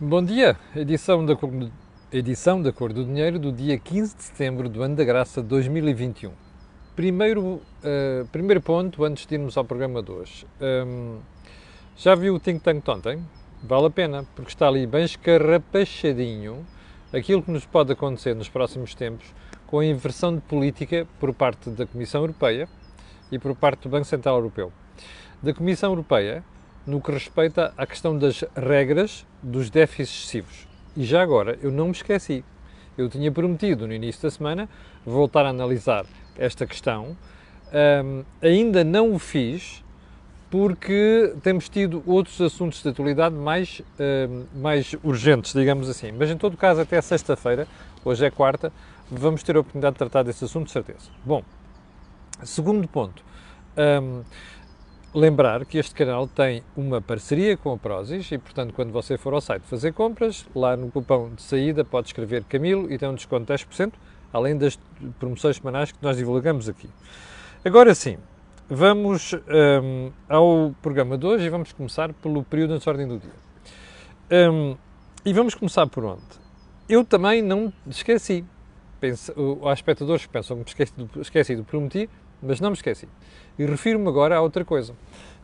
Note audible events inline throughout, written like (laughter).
Bom dia, edição da, cor, edição da Cor do Dinheiro do dia 15 de setembro do ano da graça de 2021. Primeiro, uh, primeiro ponto, antes de irmos ao programa de hoje. Um, já viu o Think Tank ontem? Vale a pena, porque está ali bem escarrapachadinho aquilo que nos pode acontecer nos próximos tempos com a inversão de política por parte da Comissão Europeia e por parte do Banco Central Europeu. Da Comissão Europeia, no que respeita à questão das regras dos déficits excessivos. E já agora, eu não me esqueci. Eu tinha prometido no início da semana voltar a analisar esta questão. Um, ainda não o fiz porque temos tido outros assuntos de atualidade mais, um, mais urgentes, digamos assim. Mas em todo caso, até sexta-feira, hoje é quarta, vamos ter a oportunidade de tratar desse assunto, de certeza. Bom, segundo ponto. Um, lembrar que este canal tem uma parceria com a Prozis e, portanto, quando você for ao site fazer compras, lá no cupom de saída pode escrever Camilo e tem um desconto de 10%, além das promoções semanais que nós divulgamos aqui. Agora sim, vamos um, ao programa de hoje e vamos começar pelo período de ordem do dia. Um, e vamos começar por onde? Eu também não esqueci. Penso, há espectadores que pensam que me esqueci do, esqueci do prometi, mas não me esqueci. E refiro-me agora a outra coisa.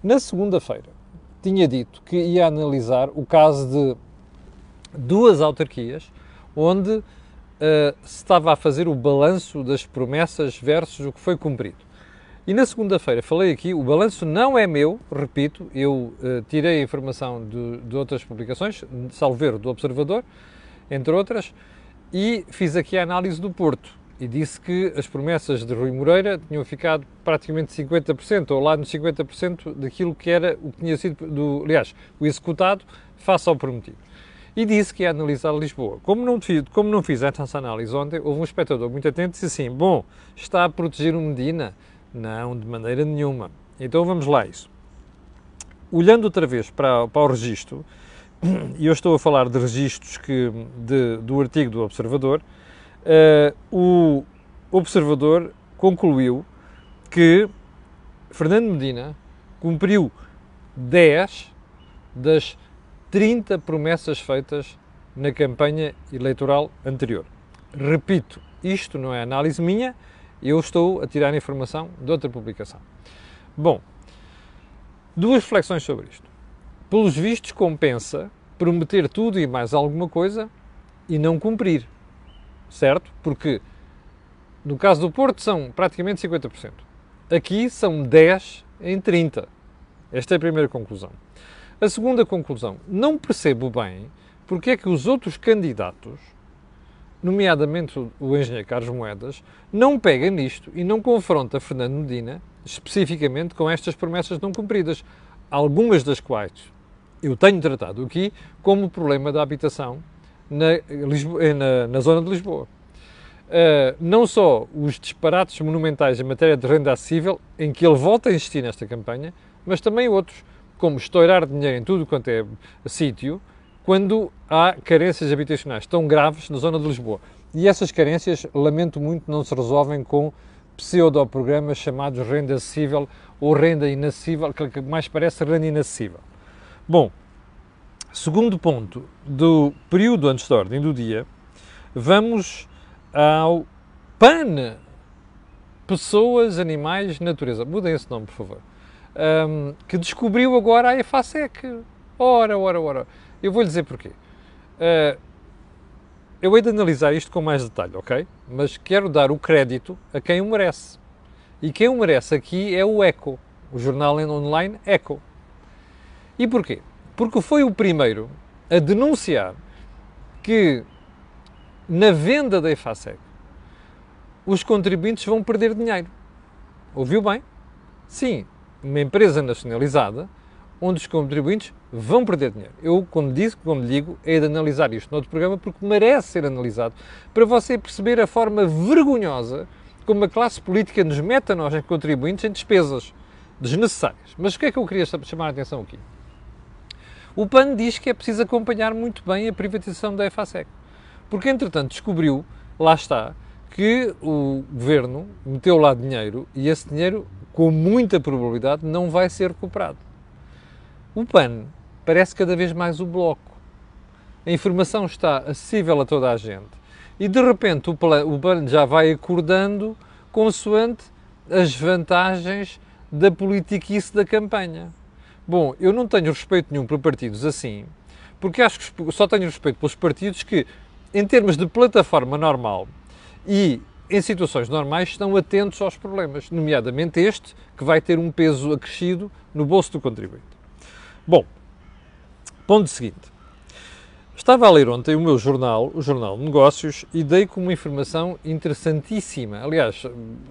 Na segunda-feira, tinha dito que ia analisar o caso de duas autarquias onde uh, se estava a fazer o balanço das promessas versus o que foi cumprido. E na segunda-feira falei aqui, o balanço não é meu, repito, eu uh, tirei a informação de, de outras publicações, salveiro do Observador, entre outras, e fiz aqui a análise do Porto e disse que as promessas de Rui Moreira tinham ficado praticamente 50%, ou lá nos 50% daquilo que era o que tinha sido, do, aliás, o executado face ao prometido. E disse que ia analisar Lisboa. Como não, como não fiz essa análise ontem, houve um espectador muito atento e disse assim: Bom, está a proteger o Medina? Não, de maneira nenhuma. Então vamos lá, isso. Olhando outra vez para, para o registro, (clears throat) e eu estou a falar de registros que, de, do artigo do Observador, o observador concluiu que Fernando Medina cumpriu 10 das 30 promessas feitas na campanha eleitoral anterior. Repito, isto não é análise minha, eu estou a tirar informação de outra publicação. Bom, duas reflexões sobre isto. Pelos vistos, compensa prometer tudo e mais alguma coisa e não cumprir certo? Porque no caso do Porto são praticamente 50%. Aqui são 10 em 30. Esta é a primeira conclusão. A segunda conclusão, não percebo bem porque é que os outros candidatos, nomeadamente o engenheiro Carlos Moedas, não pega nisto e não confronta Fernando Medina especificamente com estas promessas não cumpridas, algumas das quais eu tenho tratado aqui como o problema da habitação na, Lisboa, na, na zona de Lisboa. Uh, não só os disparates monumentais em matéria de renda acessível, em que ele volta a insistir nesta campanha, mas também outros, como estourar dinheiro em tudo quanto é sítio, quando há carências habitacionais tão graves na zona de Lisboa. E essas carências, lamento muito, não se resolvem com pseudo-programas chamados renda acessível ou renda inacessível, que mais parece renda inacessível. Bom, Segundo ponto do período antes da ordem do dia, vamos ao PAN. Pessoas, Animais, Natureza. Mudem esse nome, por favor. Um, que descobriu agora a EFASEC. Ora, ora, ora. Eu vou-lhe dizer porquê. Uh, eu hei de analisar isto com mais detalhe, ok? Mas quero dar o crédito a quem o merece. E quem o merece aqui é o ECO, o jornal online ECO. E porquê? Porque foi o primeiro a denunciar que na venda da EFASEC os contribuintes vão perder dinheiro. Ouviu bem? Sim, uma empresa nacionalizada onde os contribuintes vão perder dinheiro. Eu, quando disse, quando digo, é de analisar isto no outro programa porque merece ser analisado para você perceber a forma vergonhosa como a classe política nos mete a nós, em contribuintes, em despesas desnecessárias. Mas o que é que eu queria chamar a atenção aqui? O PAN diz que é preciso acompanhar muito bem a privatização da EFASEC. Porque, entretanto, descobriu, lá está, que o governo meteu lá dinheiro e esse dinheiro, com muita probabilidade, não vai ser recuperado. O PAN parece cada vez mais o bloco. a informação está acessível a toda a gente e de repente o o plano já vai acordando consoante as vantagens da politiquice da campanha. Bom, eu não tenho respeito nenhum por partidos assim, porque acho que só tenho respeito pelos partidos que, em termos de plataforma normal e em situações normais, estão atentos aos problemas, nomeadamente este, que vai ter um peso acrescido no bolso do contribuinte. Bom, ponto seguinte. Estava a ler ontem o meu jornal, o Jornal de Negócios, e dei com uma informação interessantíssima. Aliás,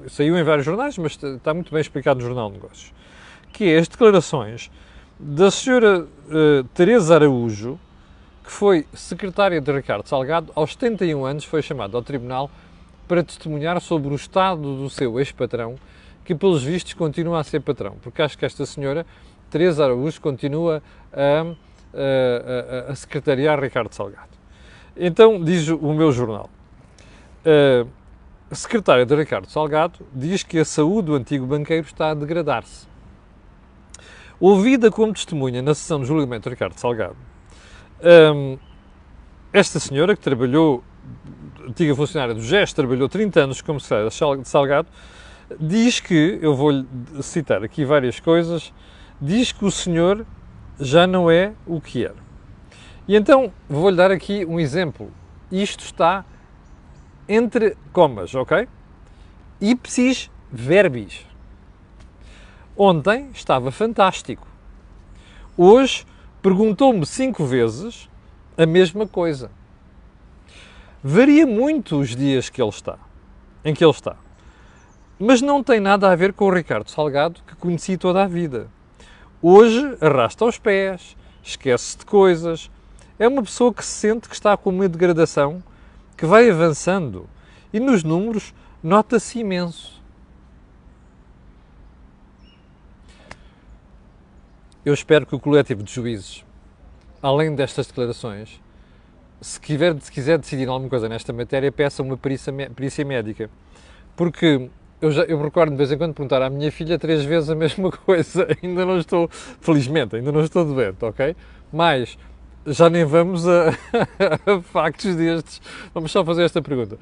saiu em vários jornais, mas está muito bem explicado no Jornal de Negócios. Que é as declarações da senhora uh, Teresa Araújo, que foi secretária de Ricardo Salgado, aos 71 anos foi chamada ao tribunal para testemunhar sobre o estado do seu ex-patrão, que pelos vistos continua a ser patrão, porque acho que esta senhora, Teresa Araújo, continua a a, a, a secretariar Ricardo Salgado. Então, diz o meu jornal, a secretária de Ricardo Salgado diz que a saúde do antigo banqueiro está a degradar-se. Ouvida como testemunha na sessão de julgamento de Ricardo Salgado, esta senhora que trabalhou, antiga funcionária do GES, trabalhou 30 anos como secretária de Salgado, diz que, eu vou-lhe citar aqui várias coisas, diz que o senhor já não é o que era. E então vou-lhe dar aqui um exemplo. Isto está entre comas, ok? Ipsis verbis. Ontem estava fantástico. Hoje perguntou-me cinco vezes a mesma coisa. Varia muito os dias que ele está, em que ele está. Mas não tem nada a ver com o Ricardo Salgado que conheci toda a vida. Hoje arrasta os pés, esquece de coisas. É uma pessoa que se sente que está com uma degradação que vai avançando e nos números nota-se imenso. Eu espero que o coletivo de juízes, além destas declarações, se quiser, se quiser decidir alguma coisa nesta matéria, peça uma perícia, perícia médica. Porque eu, já, eu recordo de vez em quando perguntar à minha filha três vezes a (laughs) mesma coisa. ainda não estou, felizmente, ainda não estou doente, ok? Mas já nem vamos a, (laughs) a factos destes. Vamos só fazer esta pergunta.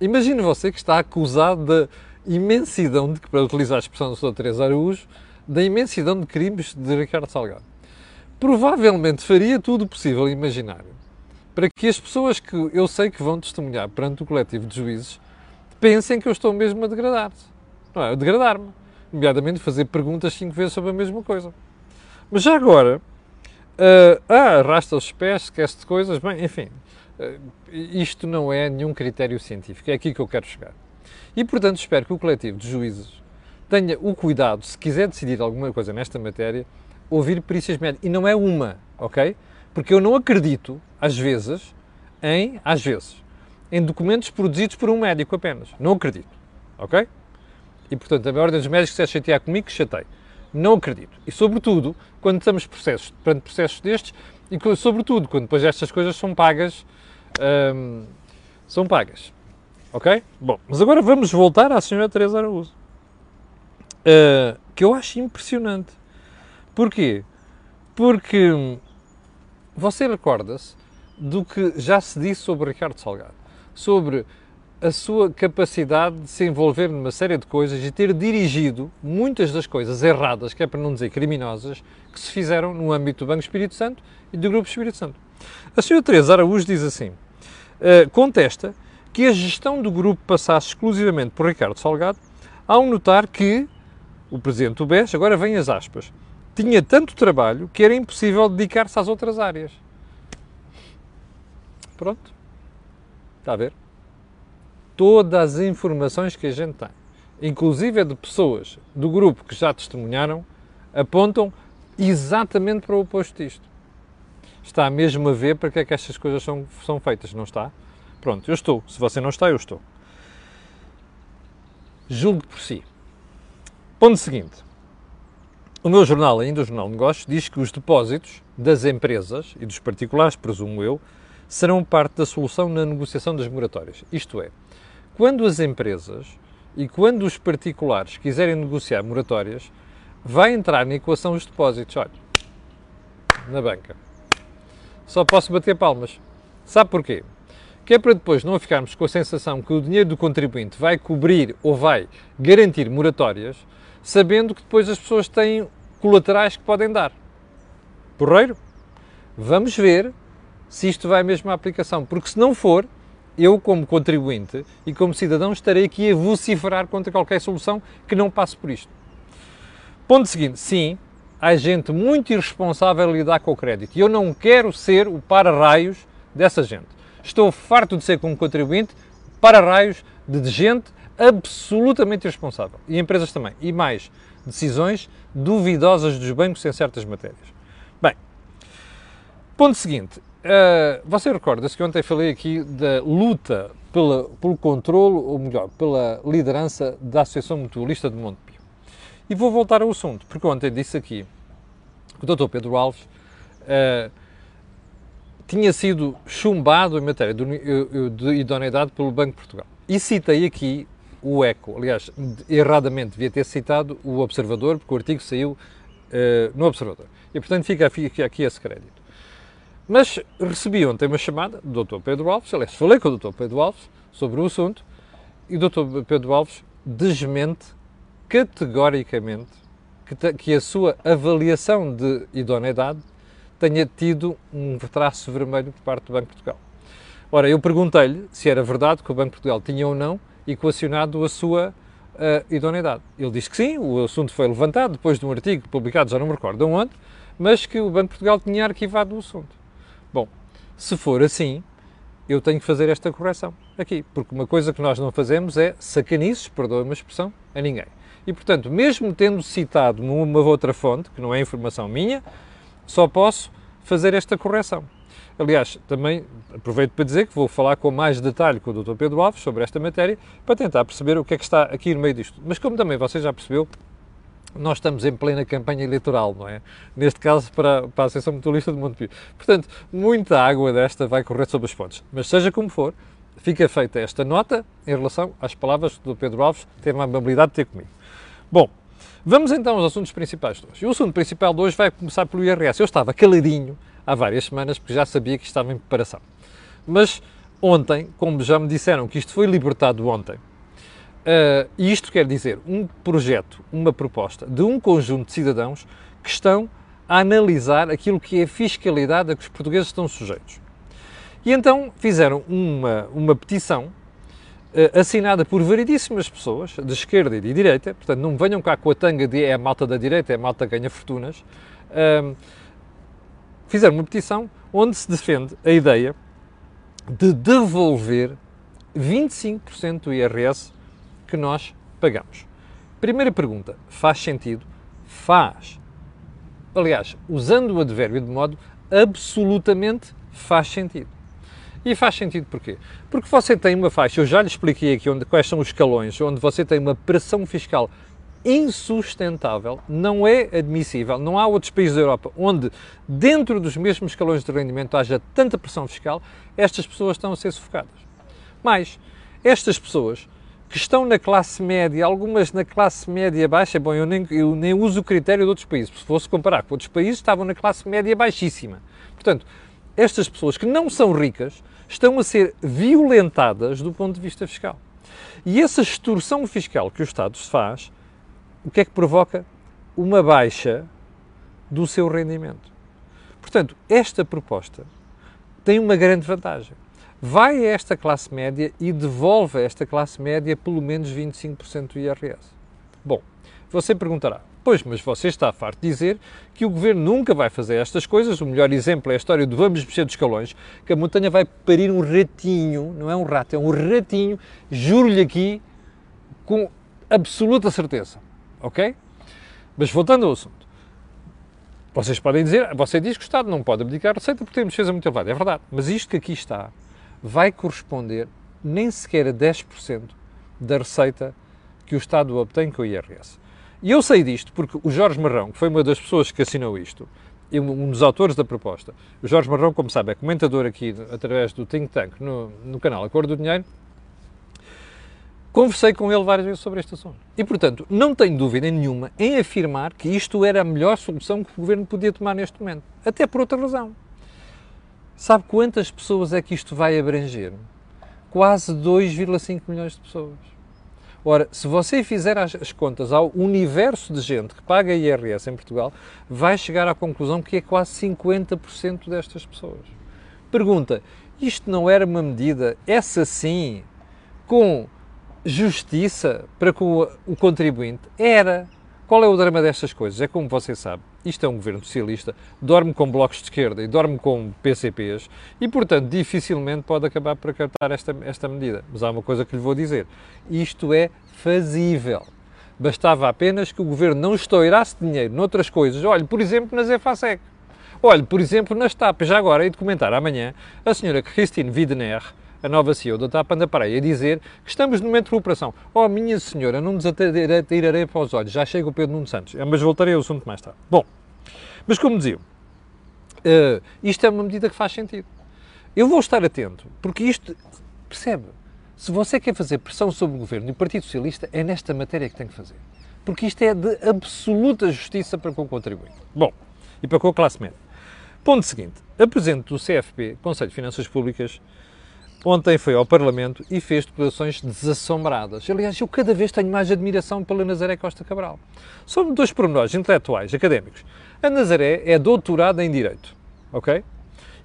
Imagine você que está acusado da imensidão, de, para utilizar a expressão do Sr. Teresa Araújo, da imensidão de crimes de Ricardo Salgado. Provavelmente faria tudo possível e imaginário para que as pessoas que eu sei que vão testemunhar perante o coletivo de juízes pensem que eu estou mesmo a degradar-se. Não é? A degradar-me. Nomeadamente fazer perguntas cinco vezes sobre a mesma coisa. Mas já agora, uh, ah, arrasta os pés, esquece de coisas, bem, enfim, uh, isto não é nenhum critério científico, é aqui que eu quero chegar. E, portanto, espero que o coletivo de juízes tenha o cuidado, se quiser decidir alguma coisa nesta matéria, ouvir perícias médicas. E não é uma, ok? Porque eu não acredito, às vezes, em, às vezes, em documentos produzidos por um médico apenas. Não acredito. Ok? E, portanto, a ordem dos médicos se chatear comigo, que chatei. Não acredito. E, sobretudo, quando estamos processos, perante processos destes, e, sobretudo, quando depois estas coisas são pagas, hum, são pagas. Ok? Bom, mas agora vamos voltar à senhora Teresa Araújo. Uh, que eu acho impressionante. Porquê? Porque hum, você recorda-se do que já se disse sobre Ricardo Salgado sobre a sua capacidade de se envolver numa série de coisas e ter dirigido muitas das coisas erradas, que é para não dizer criminosas, que se fizeram no âmbito do Banco Espírito Santo e do Grupo Espírito Santo. A senhora Teresa Araújo diz assim, uh, contesta que a gestão do grupo passasse exclusivamente por Ricardo Salgado, ao notar que o presidente do BES, agora vem as aspas, tinha tanto trabalho que era impossível dedicar-se às outras áreas. Pronto. Está a ver? Todas as informações que a gente tem, inclusive de pessoas do grupo que já testemunharam, apontam exatamente para o oposto disto. Está mesmo a ver para que é que estas coisas são, são feitas, não está? Pronto, eu estou. Se você não está, eu estou. Julgue por si. Ponto seguinte. O meu jornal, ainda o Jornal de Negócios, diz que os depósitos das empresas e dos particulares, presumo eu, serão parte da solução na negociação das moratórias. Isto é, quando as empresas e quando os particulares quiserem negociar moratórias, vai entrar na equação os depósitos. Olha, na banca. Só posso bater palmas. Sabe porquê? Que é para depois não ficarmos com a sensação que o dinheiro do contribuinte vai cobrir ou vai garantir moratórias, sabendo que depois as pessoas têm colaterais que podem dar. Porreiro? Vamos ver se isto vai mesmo à aplicação, porque se não for, eu, como contribuinte e como cidadão, estarei aqui a vociferar contra qualquer solução que não passe por isto. Ponto seguinte: sim, há gente muito irresponsável a lidar com o crédito e eu não quero ser o para-raios dessa gente. Estou farto de ser, como contribuinte, para-raios de gente absolutamente irresponsável e empresas também. E mais, decisões duvidosas dos bancos em certas matérias. Bem, ponto seguinte. Uh, você recorda-se que ontem falei aqui da luta pela, pelo controle, ou melhor, pela liderança da Associação Mutualista de Montepio. E vou voltar ao assunto, porque ontem disse aqui que o Dr. Pedro Alves uh, tinha sido chumbado em matéria de, de idoneidade pelo Banco de Portugal. E citei aqui o ECO. Aliás, erradamente devia ter citado o Observador, porque o artigo saiu uh, no Observador. E, portanto, fica, aqui esse crédito. Mas recebi ontem uma chamada do Dr. Pedro Alves, aliás, falei com o Dr. Pedro Alves sobre o assunto e o Dr. Pedro Alves desmente categoricamente que, que a sua avaliação de idoneidade tenha tido um traço vermelho por parte do Banco de Portugal. Ora, eu perguntei-lhe se era verdade que o Banco de Portugal tinha ou não equacionado a sua uh, idoneidade. Ele disse que sim, o assunto foi levantado depois de um artigo publicado, já não me recordo onde, mas que o Banco de Portugal tinha arquivado o assunto. Bom, se for assim, eu tenho que fazer esta correção aqui, porque uma coisa que nós não fazemos é sacanices, perdoe uma expressão, a ninguém. E, portanto, mesmo tendo citado uma outra fonte, que não é informação minha, só posso fazer esta correção. Aliás, também aproveito para dizer que vou falar com mais detalhe com o Dr. Pedro Alves sobre esta matéria para tentar perceber o que é que está aqui no meio disto. Mas como também você já percebeu, nós estamos em plena campanha eleitoral, não é? Neste caso para, para a Associação Mutualista de Montepio. Portanto, muita água desta vai correr sobre as pontes. Mas seja como for, fica feita esta nota em relação às palavras do Pedro Alves, teve a amabilidade de ter comigo. Bom, vamos então aos assuntos principais de hoje. E o assunto principal de hoje vai começar pelo IRS. Eu estava caladinho há várias semanas porque já sabia que estava em preparação. Mas ontem, como já me disseram que isto foi libertado ontem, Uh, isto quer dizer um projeto, uma proposta de um conjunto de cidadãos que estão a analisar aquilo que é a fiscalidade a que os portugueses estão sujeitos. E então fizeram uma, uma petição uh, assinada por variedíssimas pessoas, de esquerda e de direita, portanto não venham cá com a tanga de é a malta da direita, é a malta que ganha fortunas. Fizeram uma petição onde se defende a ideia de devolver 25% do IRS que nós pagamos. Primeira pergunta: faz sentido? Faz. Aliás, usando o advérbio de modo absolutamente faz sentido. E faz sentido porquê? Porque você tem uma faixa, eu já lhe expliquei aqui onde, quais são os escalões, onde você tem uma pressão fiscal insustentável, não é admissível, não há outros países da Europa onde, dentro dos mesmos escalões de rendimento, haja tanta pressão fiscal, estas pessoas estão a ser sufocadas. Mas, estas pessoas que estão na classe média, algumas na classe média baixa, bom, eu nem, eu nem uso o critério de outros países, se fosse comparar com outros países, estavam na classe média baixíssima. Portanto, estas pessoas que não são ricas estão a ser violentadas do ponto de vista fiscal. E essa extorsão fiscal que o Estado faz, o que é que provoca? Uma baixa do seu rendimento. Portanto, esta proposta tem uma grande vantagem vai a esta classe média e devolve a esta classe média pelo menos 25% do IRS. Bom, você perguntará, pois, mas você está farto de dizer que o governo nunca vai fazer estas coisas. O melhor exemplo é a história do vamos mexer dos escalões, que a montanha vai parir um ratinho, não é um rato, é um ratinho, juro-lhe aqui, com absoluta certeza. Ok? Mas voltando ao assunto. Vocês podem dizer, você diz que o Estado não pode abdicar a receita porque tem despesa muito elevada. É verdade. Mas isto que aqui está vai corresponder nem sequer a 10% da receita que o Estado obtém com o IRS. E eu sei disto porque o Jorge Marrão, que foi uma das pessoas que assinou isto, e um dos autores da proposta, o Jorge Marrão, como sabe, é comentador aqui através do Think Tank no, no canal Acordo do Dinheiro, conversei com ele várias vezes sobre este assunto. E, portanto, não tenho dúvida nenhuma em afirmar que isto era a melhor solução que o Governo podia tomar neste momento. Até por outra razão Sabe quantas pessoas é que isto vai abranger? Quase 2,5 milhões de pessoas. Ora, se você fizer as, as, contas ao universo de gente que paga IRS em Portugal, vai chegar à conclusão que é quase 50% destas pessoas. Pergunta: isto não era uma medida, essa sim, com justiça para com o contribuinte? Era. Qual é o drama destas coisas? É como você sabe, isto é um governo socialista, dorme com blocos de esquerda e dorme com PCPs e, portanto, dificilmente pode acabar por acatar esta, esta medida. Mas há uma coisa que lhe vou dizer: isto é fazível. Bastava apenas que o governo não estourasse dinheiro noutras coisas, olhe, por exemplo, na Zefasec. Olhe, por exemplo, nas TAP. Já agora, e de comentar amanhã, a senhora Christine Widener, a nova CEO da TAP anda para aí a dizer que estamos no momento de recuperação. Oh, minha senhora, não nos atirarei para os olhos, já chega o Pedro Nuno Santos. Mas voltarei ao assunto mais tarde. Bom, mas como dizia, uh, isto é uma medida que faz sentido. Eu vou estar atento, porque isto, percebe, se você quer fazer pressão sobre o Governo e o Partido Socialista, é nesta matéria que tem que fazer. Porque isto é de absoluta justiça para com o contribuinte. Bom, e para com a classe média. Ponto seguinte. A Presidente do CFP, Conselho de Finanças Públicas, ontem foi ao Parlamento e fez declarações desassombradas. Aliás, eu cada vez tenho mais admiração pela Nazaré Costa Cabral. Sobre dois pormenores intelectuais, académicos. A Nazaré é doutorada em Direito, ok?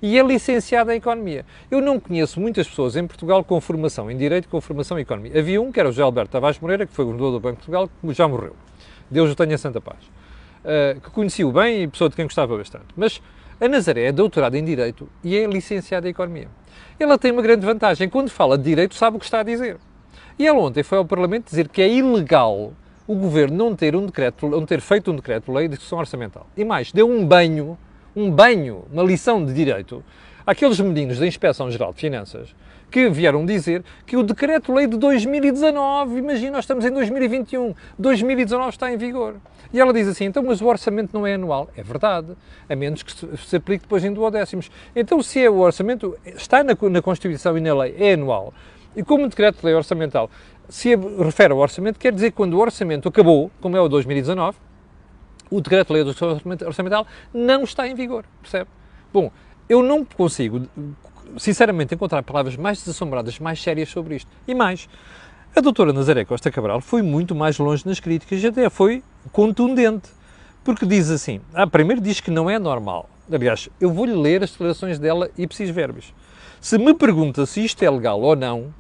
E é licenciada em Economia. Eu não conheço muitas pessoas em Portugal com formação em Direito com formação em Economia. Havia um, que era o José Alberto Tavares Moreira, que foi governador do Banco de Portugal, que já morreu. Deus o tenha santa paz. Uh, que conheci-o bem e pessoa de quem gostava bastante. Mas a Nazaré é doutorada em Direito e é licenciada em Economia. Ela tem uma grande vantagem. Quando fala de Direito, sabe o que está a dizer. E ela ontem foi ao Parlamento dizer que é ilegal o Governo não ter, um decreto, não ter feito um decreto-lei de discussão orçamental. E mais, deu um banho, um banho, uma lição de Direito àqueles meninos da Inspeção Geral de Finanças que vieram dizer que o decreto-lei de 2019, imagina, nós estamos em 2021, 2019 está em vigor. E ela diz assim, então, mas o orçamento não é anual. É verdade, a menos que se aplique depois em duodécimos. Então, se é o orçamento, está na, na Constituição e na lei, é anual. E como o decreto-lei orçamental se refere ao orçamento, quer dizer que quando o orçamento acabou, como é o 2019, o decreto-lei orçamental não está em vigor, percebe? Bom, eu não consigo sinceramente, encontrar palavras mais desassombradas, mais sérias sobre isto. E mais, a doutora Nazaré Costa Cabral foi muito mais longe nas críticas até foi contundente. Porque diz assim, ah, primeiro diz que não é normal. Aliás, eu vou-lhe ler as declarações dela e preciso verbos. Se me pergunta se isto é legal ou não,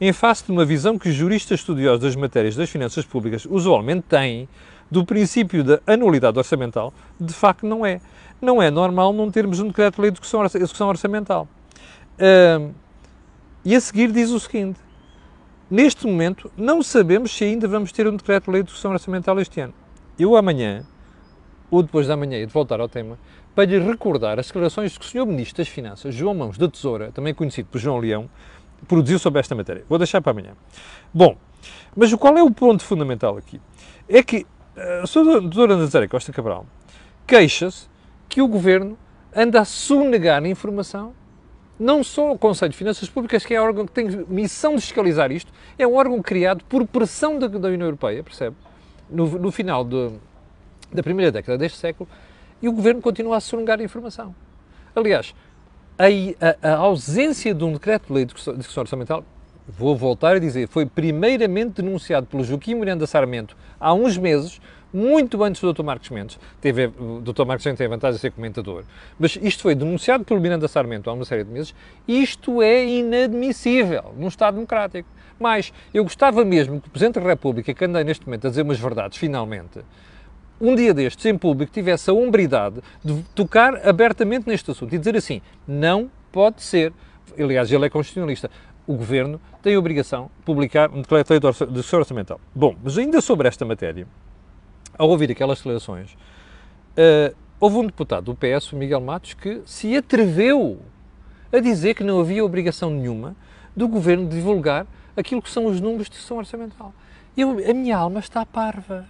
em face de uma visão que juristas estudiosos das matérias das finanças públicas usualmente têm, do princípio da anualidade orçamental, de facto não é. Não é normal não termos um decreto-lei de execução orçamental. E a seguir diz o seguinte: neste momento não sabemos se ainda vamos ter um decreto-lei de discussão orçamental este ano. Eu amanhã, ou depois da manhã, e de voltar ao tema, para lhe recordar as declarações que o Sr. Ministro das Finanças, João Mãos da Tesoura, também conhecido por João Leão, produziu sobre esta matéria. Vou deixar para amanhã. Bom, mas qual é o ponto fundamental aqui? É que a Sra. Doutora Nazaré Costa Cabral queixa-se que o Governo anda a sonegar informação não só o Conselho de Finanças Públicas, que é órgão que tem missão de fiscalizar isto, é um órgão criado por pressão da, da União Europeia, percebe? No, no final de, da primeira década deste século, e o governo continua a sonegar a informação. Aliás, a, a, a ausência de um decreto-lei de discussão orçamental, vou voltar a dizer, foi primeiramente denunciado pelo Joaquim Miranda Sarmento há uns meses, muito antes do Dr. Marcos Mendes. Teve, o Dr. Marcos Mendes tem a vantagem de ser comentador. Mas isto foi denunciado pelo Miranda Sarmento há uma série de meses. Isto é inadmissível num Estado democrático. Mas eu gostava mesmo que o Presidente da República, que anda neste momento a dizer umas verdades, finalmente, um dia destes, em público, tivesse a hombridade de tocar abertamente neste assunto e dizer assim: não pode ser. Aliás, ele é constitucionalista. O Governo tem a obrigação de publicar um decreto de orçamental. Bom, mas ainda sobre esta matéria, ao ouvir aquelas declarações, uh, houve um deputado do PS, o Miguel Matos, que se atreveu a dizer que não havia obrigação nenhuma do governo de divulgar aquilo que são os números de gestão orçamental. Eu, a minha alma está parva.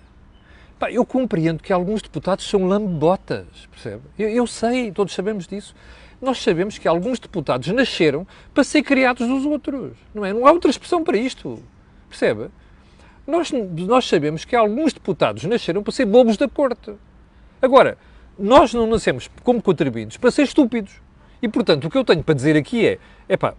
Pá, eu compreendo que alguns deputados são lambotas, percebe? Eu, eu, sei, todos sabemos disso. Nós sabemos que alguns deputados nasceram para ser criados dos outros, não é? Não há outra expressão para isto, percebe? Nós, nós sabemos que alguns deputados nasceram para ser bobos da corte. Agora, nós não nascemos como contribuintes para ser estúpidos. E, portanto, o que eu tenho para dizer aqui é, epá,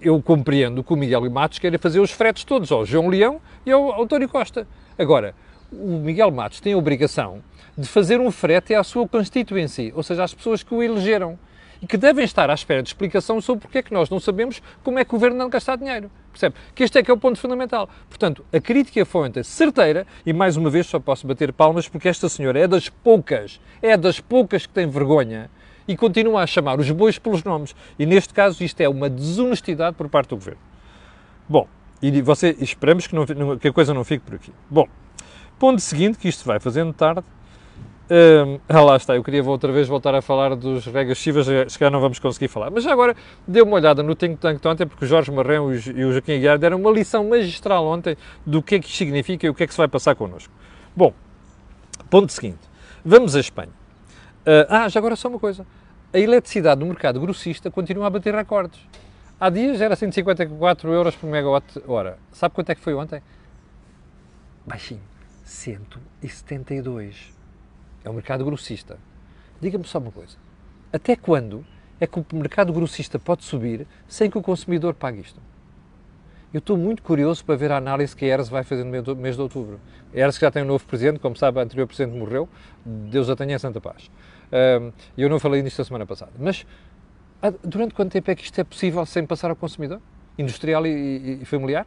eu compreendo que o Miguel Matos queira fazer os fretes todos ao João Leão e ao António Costa. Agora, o Miguel Matos tem a obrigação de fazer um frete à sua constituency, ou seja, às pessoas que o elegeram e que devem estar à espera de explicação sobre porque é que nós não sabemos como é que o governo não gasta dinheiro. Percebe? Que este é que é o ponto fundamental. Portanto, a crítica foi certeira e, mais uma vez, só posso bater palmas porque esta senhora é das poucas, é das poucas que tem vergonha e continua a chamar os bois pelos nomes. E, neste caso, isto é uma desonestidade por parte do governo. Bom, e você, esperamos que, não, que a coisa não fique por aqui. Bom, ponto seguinte, que isto vai fazendo tarde, ah, lá está, eu queria outra vez voltar a falar dos regas chivas, se calhar não vamos conseguir falar. Mas agora, dê uma olhada no Think Tank ontem, porque o Jorge Marrão e o Joaquim Aguiar deram uma lição magistral ontem do que é que isto significa e o que é que se vai passar connosco. Bom, ponto seguinte, vamos à Espanha. Uh, ah, já agora só uma coisa, a eletricidade no mercado grossista continua a bater recordes. Há dias era 154 euros por megawatt-hora. Sabe quanto é que foi ontem? Baixinho, 172 é o mercado grossista. Diga-me só uma coisa: até quando é que o mercado grossista pode subir sem que o consumidor pague isto? Eu estou muito curioso para ver a análise que a ERS vai fazer no mês de outubro. A ERS já tem um novo presidente, como sabe, o anterior presidente morreu, Deus a tenha em santa paz. Eu não falei nisto a semana passada. Mas ah, durante quanto tempo é que isto é possível sem passar ao consumidor? Industrial e, familiar?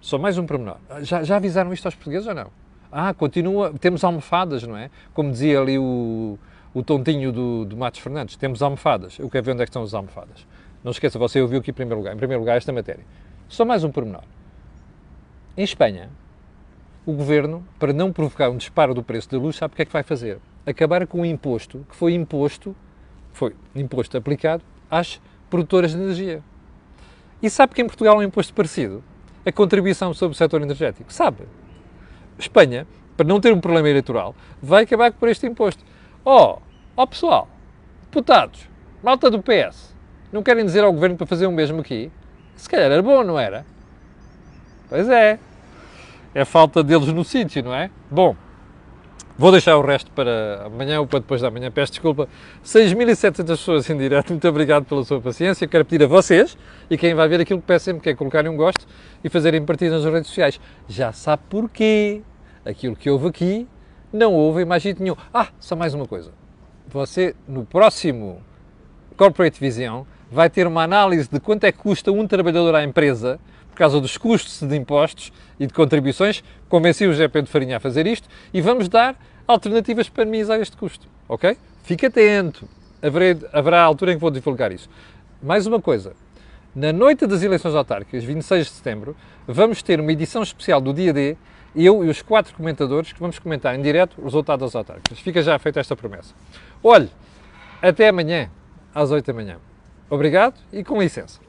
Só mais um pormenor. Já, já avisaram isto aos portugueses ou não? Ah, continua, temos almofadas, não é? Como dizia ali o, o tontinho do, do Matos Fernandes, temos almofadas. Eu quero ver onde é que estão as almofadas. Não esqueça, você ouviu aqui em primeiro lugar, em primeiro lugar esta matéria. Só mais um pormenor. Em Espanha, o governo, para não provocar um disparo do preço da luz, sabe o que é que vai fazer? Acabar com o imposto que foi imposto, foi imposto aplicado às produtoras de energia. E sabe que em Portugal há um imposto parecido? A contribuição sobre o setor energético. Sabe? Espanha, para não ter um problema eleitoral, vai acabar por este imposto. Oh, ó oh pessoal, deputados, malta do PS, não querem dizer ao governo para fazer o mesmo aqui? Se calhar era bom, não era? Pois é. É falta deles no sítio, não é? Bom, vou deixar o resto para amanhã ou para depois da manhã. Peço desculpa. 6.700 pessoas em direto. Muito obrigado pela sua paciência. Quero pedir a vocês e quem vai ver aquilo que peço sempre, que é colocarem um gosto e fazerem partidas nas redes sociais. Já sabe porquê aquilo que houve aqui, não houve jeito nenhum. Ah, só mais uma coisa. Você, no próximo Corporate Vision, vai ter uma análise de quanto é que custa um trabalhador à empresa por causa dos custos de impostos e de contribuições. Convenci o José Pedro Farinha a fazer isto e vamos dar alternativas para minimizar este custo, ok? Fique atento, haverá, haverá altura em que vou divulgar isso. Mais uma coisa, na noite das eleições autárquicas, 26 de setembro, vamos ter uma edição especial do Dia D eu e os quatro comentadores que vamos comentar em direto o resultado das autárquicas. Fica já feita esta promessa. Olhe, até amanhã, às 8 da manhã. Obrigado e com licença.